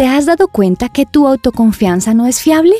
¿Te has dado cuenta que tu autoconfianza no es fiable?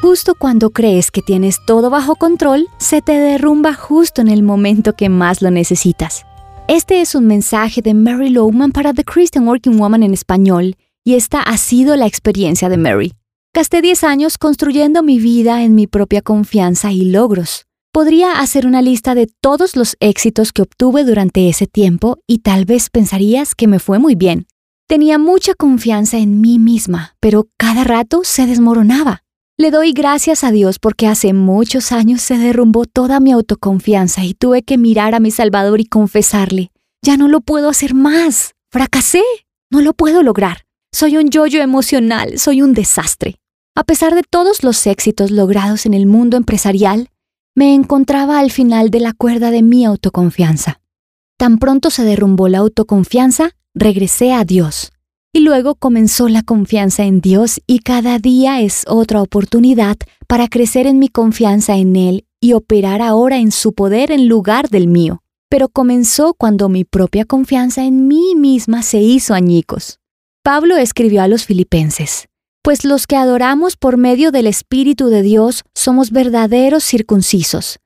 Justo cuando crees que tienes todo bajo control, se te derrumba justo en el momento que más lo necesitas. Este es un mensaje de Mary Lowman para The Christian Working Woman en español, y esta ha sido la experiencia de Mary. Gasté 10 años construyendo mi vida en mi propia confianza y logros. Podría hacer una lista de todos los éxitos que obtuve durante ese tiempo y tal vez pensarías que me fue muy bien. Tenía mucha confianza en mí misma, pero cada rato se desmoronaba. Le doy gracias a Dios porque hace muchos años se derrumbó toda mi autoconfianza y tuve que mirar a mi Salvador y confesarle, ya no lo puedo hacer más, fracasé, no lo puedo lograr. Soy un yoyo emocional, soy un desastre. A pesar de todos los éxitos logrados en el mundo empresarial, me encontraba al final de la cuerda de mi autoconfianza. Tan pronto se derrumbó la autoconfianza, regresé a Dios. Y luego comenzó la confianza en Dios y cada día es otra oportunidad para crecer en mi confianza en Él y operar ahora en su poder en lugar del mío. Pero comenzó cuando mi propia confianza en mí misma se hizo añicos. Pablo escribió a los filipenses, Pues los que adoramos por medio del Espíritu de Dios somos verdaderos circuncisos.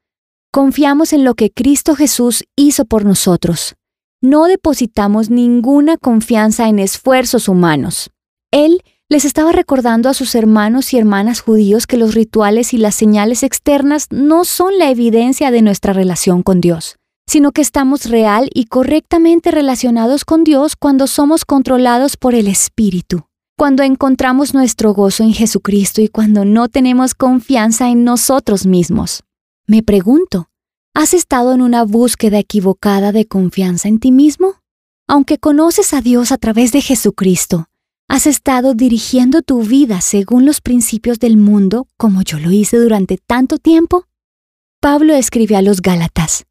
Confiamos en lo que Cristo Jesús hizo por nosotros no depositamos ninguna confianza en esfuerzos humanos. Él les estaba recordando a sus hermanos y hermanas judíos que los rituales y las señales externas no son la evidencia de nuestra relación con Dios, sino que estamos real y correctamente relacionados con Dios cuando somos controlados por el Espíritu, cuando encontramos nuestro gozo en Jesucristo y cuando no tenemos confianza en nosotros mismos. Me pregunto, ¿Has estado en una búsqueda equivocada de confianza en ti mismo? Aunque conoces a Dios a través de Jesucristo, ¿has estado dirigiendo tu vida según los principios del mundo como yo lo hice durante tanto tiempo? Pablo escribió a los Gálatas,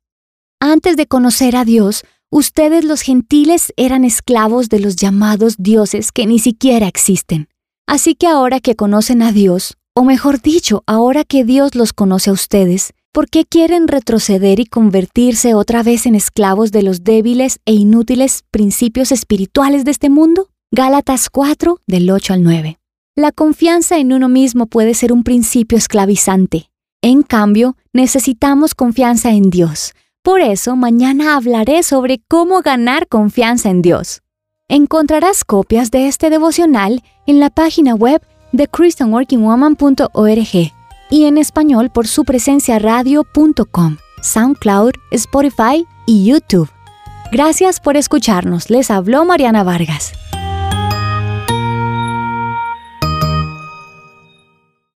Antes de conocer a Dios, ustedes los gentiles eran esclavos de los llamados dioses que ni siquiera existen. Así que ahora que conocen a Dios, o mejor dicho, ahora que Dios los conoce a ustedes, ¿Por qué quieren retroceder y convertirse otra vez en esclavos de los débiles e inútiles principios espirituales de este mundo? Gálatas 4, del 8 al 9. La confianza en uno mismo puede ser un principio esclavizante. En cambio, necesitamos confianza en Dios. Por eso, mañana hablaré sobre cómo ganar confianza en Dios. Encontrarás copias de este devocional en la página web de christianworkingwoman.org y en español por su presencia radio.com, SoundCloud, Spotify y YouTube. Gracias por escucharnos. Les habló Mariana Vargas.